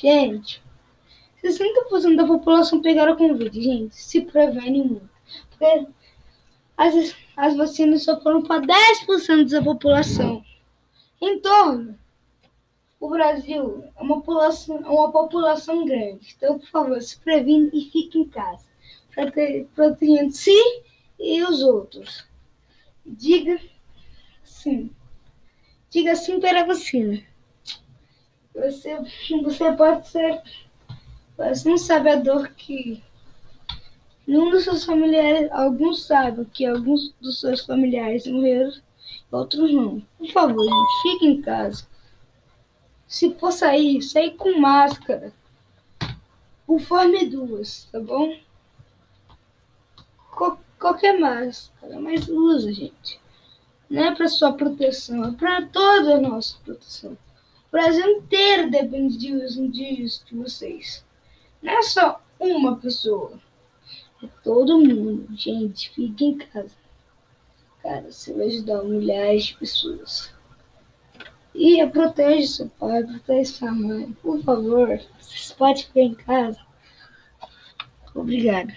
Gente, 60% da população pegaram Covid, gente. Se prevene muito. Porque as, as vacinas só foram para 10% da população. Em torno, o Brasil é uma população, é uma população grande. Então, por favor, se previne e fique em casa. Protegendo si e os outros. Diga sim. Diga sim para a vacina. Você, você pode ser. Você não sabe a dor que. Nenhum dos seus familiares. Alguns sabem que alguns dos seus familiares morreram, outros não. Por favor, gente, fique em casa. Se for sair, sair com máscara. Conforme duas, tá bom? qualquer máscara, mas usa, gente. Não é para sua proteção, é para toda a nossa proteção. O Brasil inteiro depende disso de vocês. Não é só uma pessoa. É todo mundo. Gente, fique em casa. Cara, você vai ajudar milhares de pessoas. E protege seu pai, protege sua mãe. Por favor, vocês podem ficar em casa. Obrigado.